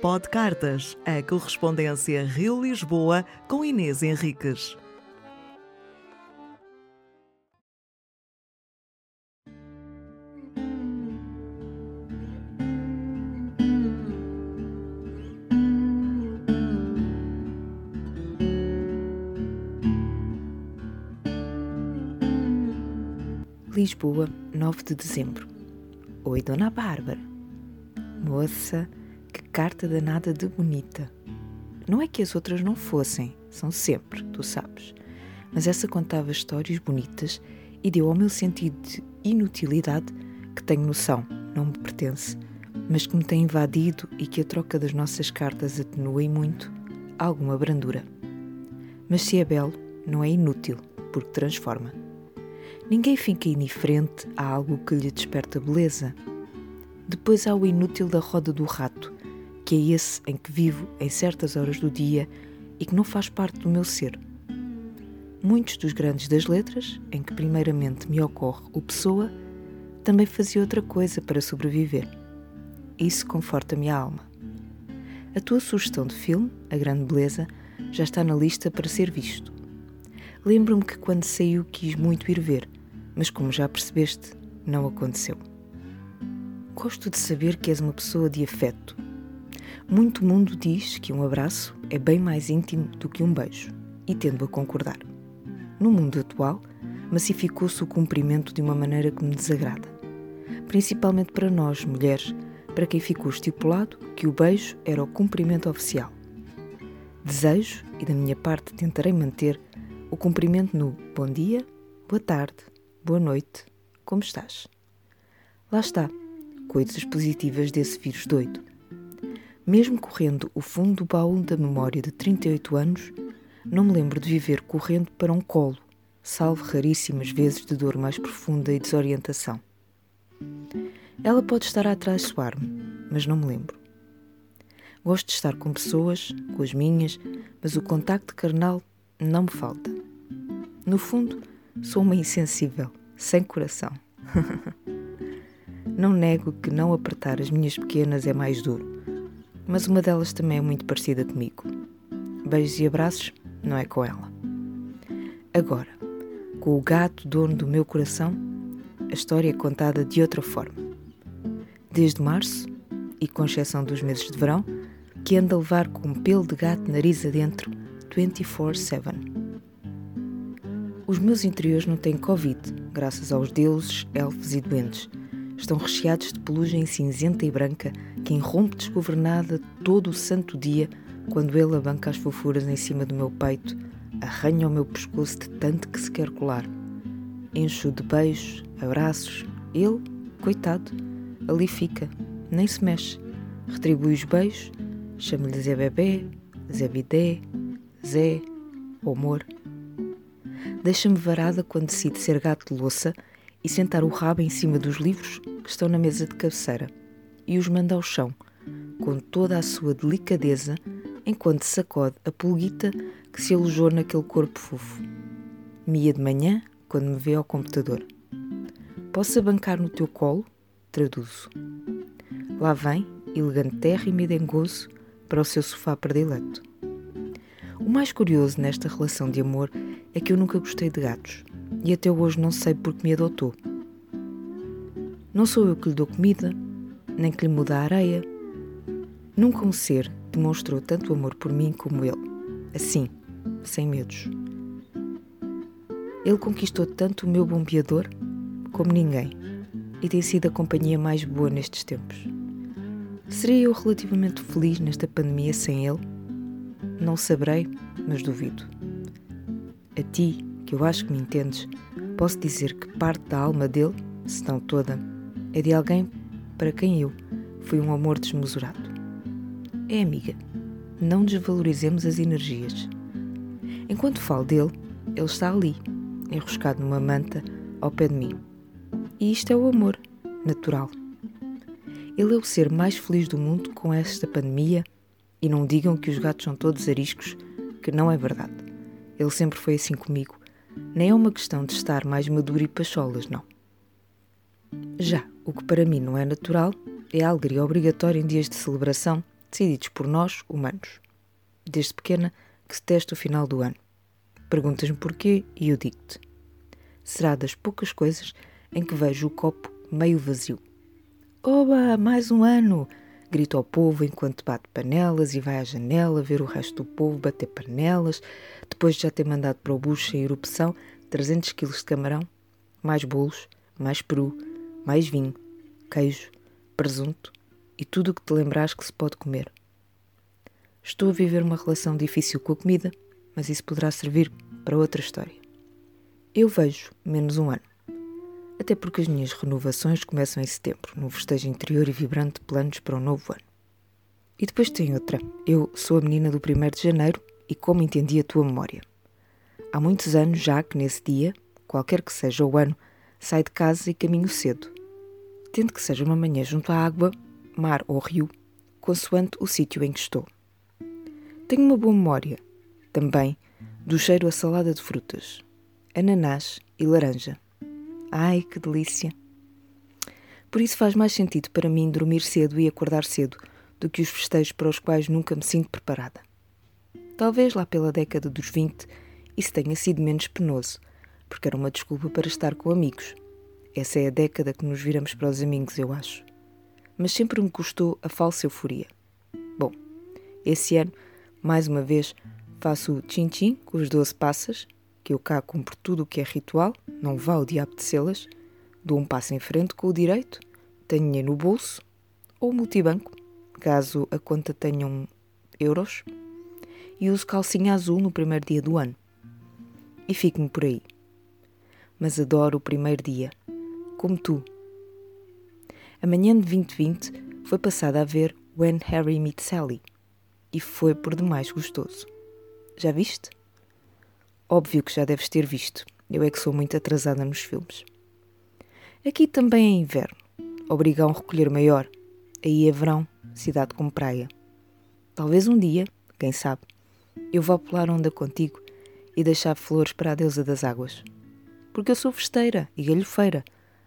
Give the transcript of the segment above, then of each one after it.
Pod Cartas, a correspondência Rio-Lisboa com Inês Henriques. Lisboa, 9 de dezembro. Oi, Dona Bárbara. Moça, carta danada de bonita. Não é que as outras não fossem, são sempre, tu sabes. Mas essa contava histórias bonitas e deu ao meu sentido de inutilidade que tenho noção, não me pertence, mas que me tem invadido e que a troca das nossas cartas atenua e muito alguma brandura. Mas se é belo, não é inútil, porque transforma. Ninguém fica indiferente a algo que lhe desperta beleza. Depois há o inútil da roda do rato, que é esse em que vivo em certas horas do dia e que não faz parte do meu ser. Muitos dos grandes das letras, em que primeiramente me ocorre o pessoa, também fazia outra coisa para sobreviver. Isso conforta minha alma. A tua sugestão de filme, A Grande Beleza, já está na lista para ser visto. Lembro-me que quando saiu quis muito ir ver, mas como já percebeste, não aconteceu. Gosto de saber que és uma pessoa de afeto. Muito mundo diz que um abraço é bem mais íntimo do que um beijo, e tendo a concordar. No mundo atual, massificou-se o cumprimento de uma maneira que me desagrada, principalmente para nós, mulheres, para quem ficou estipulado que o beijo era o cumprimento oficial. Desejo, e da minha parte tentarei manter, o cumprimento no bom dia, boa tarde, boa noite, como estás? Lá está, coisas positivas desse vírus doido. Mesmo correndo o fundo do baú da memória de 38 anos, não me lembro de viver correndo para um colo, salvo raríssimas vezes de dor mais profunda e desorientação. Ela pode estar a atraiçoar-me, mas não me lembro. Gosto de estar com pessoas, com as minhas, mas o contacto carnal não me falta. No fundo, Sou uma insensível, sem coração. não nego que não apertar as minhas pequenas é mais duro, mas uma delas também é muito parecida comigo. Beijos e abraços não é com ela. Agora, com o gato dono do meu coração, a história é contada de outra forma. Desde março, e com exceção dos meses de verão, que anda a levar com um pelo de gato nariz adentro 24-7. Os meus interiores não têm Covid, graças aos deuses, elfos e doentes. Estão recheados de pelugem cinzenta e branca que irrompe desgovernada todo o santo dia quando ele abanca as fofuras em cima do meu peito, arranha o meu pescoço de tanto que se quer colar. Encho de beijos, abraços. Ele, coitado, ali fica, nem se mexe. Retribui os beijos, chama-lhe Zé Bebê, Zé Bidé, Zé, amor deixa-me varada quando decide ser gato de louça e sentar o rabo em cima dos livros que estão na mesa de cabeceira e os manda ao chão, com toda a sua delicadeza, enquanto sacode a pulguita que se alojou naquele corpo fofo. Mia de manhã, quando me vê ao computador. Posso abancar no teu colo? Traduzo. Lá vem, elegante terra e medengoso, para o seu sofá predileto. O mais curioso nesta relação de amor é que eu nunca gostei de gatos e até hoje não sei porque me adotou. Não sou eu que lhe dou comida, nem que lhe muda a areia. Nunca um ser demonstrou tanto amor por mim como ele, assim, sem medos. Ele conquistou tanto o meu bombeador como ninguém e tem sido a companhia mais boa nestes tempos. Seria eu relativamente feliz nesta pandemia sem ele? Não saberei, mas duvido. A ti, que eu acho que me entendes, posso dizer que parte da alma dele, se não toda, é de alguém para quem eu fui um amor desmesurado. É amiga, não desvalorizemos as energias. Enquanto falo dele, ele está ali, enroscado numa manta ao pé de mim. E isto é o amor, natural. Ele é o ser mais feliz do mundo com esta pandemia e não digam que os gatos são todos ariscos, que não é verdade. Ele sempre foi assim comigo. Nem é uma questão de estar mais maduro e pacholas, não. Já o que para mim não é natural é a alegria obrigatória em dias de celebração decididos por nós, humanos. Desde pequena que se testa o final do ano. Perguntas-me porquê e eu digo-te. Será das poucas coisas em que vejo o copo meio vazio. Oba, mais um ano! Grita ao povo enquanto bate panelas e vai à janela ver o resto do povo bater panelas, depois de já ter mandado para o bucho em erupção 300 quilos de camarão, mais bolos, mais peru, mais vinho, queijo, presunto e tudo o que te lembrares que se pode comer. Estou a viver uma relação difícil com a comida, mas isso poderá servir para outra história. Eu vejo menos um ano. Até porque as minhas renovações começam em setembro, num festejo interior e vibrante de planos para o novo ano. E depois tem outra. Eu sou a menina do 1 de janeiro e como entendi a tua memória. Há muitos anos já que nesse dia, qualquer que seja o ano, saio de casa e caminho cedo. Tendo que seja uma manhã junto à água, mar ou rio, consoante o sítio em que estou. Tenho uma boa memória, também, do cheiro a salada de frutas, ananás e laranja. Ai, que delícia! Por isso faz mais sentido para mim dormir cedo e acordar cedo do que os festejos para os quais nunca me sinto preparada. Talvez lá pela década dos 20 isso tenha sido menos penoso, porque era uma desculpa para estar com amigos. Essa é a década que nos viramos para os amigos, eu acho. Mas sempre me custou a falsa euforia. Bom, esse ano mais uma vez, faço o tchim-tchim com os 12 passas, que eu cá cumpro tudo o que é ritual, não vá o diabo de selas, dou um passo em frente com o direito, tenho dinheiro no bolso, ou multibanco, caso a conta tenham euros, e uso calcinha azul no primeiro dia do ano. E fico-me por aí. Mas adoro o primeiro dia, como tu. A manhã de 2020 foi passada a ver When Harry Met Sally, e foi por demais gostoso. Já viste? Óbvio que já deves ter visto. Eu é que sou muito atrasada nos filmes. Aqui também é inverno. Obriga a um recolher maior. Aí é verão, cidade como praia. Talvez um dia, quem sabe, eu vá pular onda contigo e deixar flores para a deusa das águas. Porque eu sou festeira e galhofeira.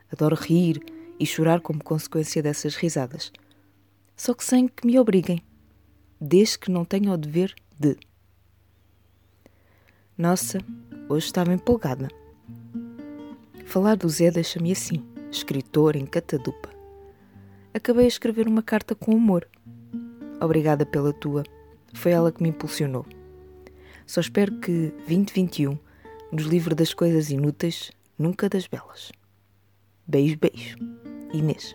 Adoro rir e chorar como consequência dessas risadas. Só que sem que me obriguem desde que não tenha o dever de. Nossa, hoje estava empolgada. Falar do Zé deixa-me assim, escritor em catadupa. Acabei a escrever uma carta com humor. Obrigada pela tua. Foi ela que me impulsionou. Só espero que 2021 nos livre das coisas inúteis, nunca das belas. Beijo, beijo. Inês.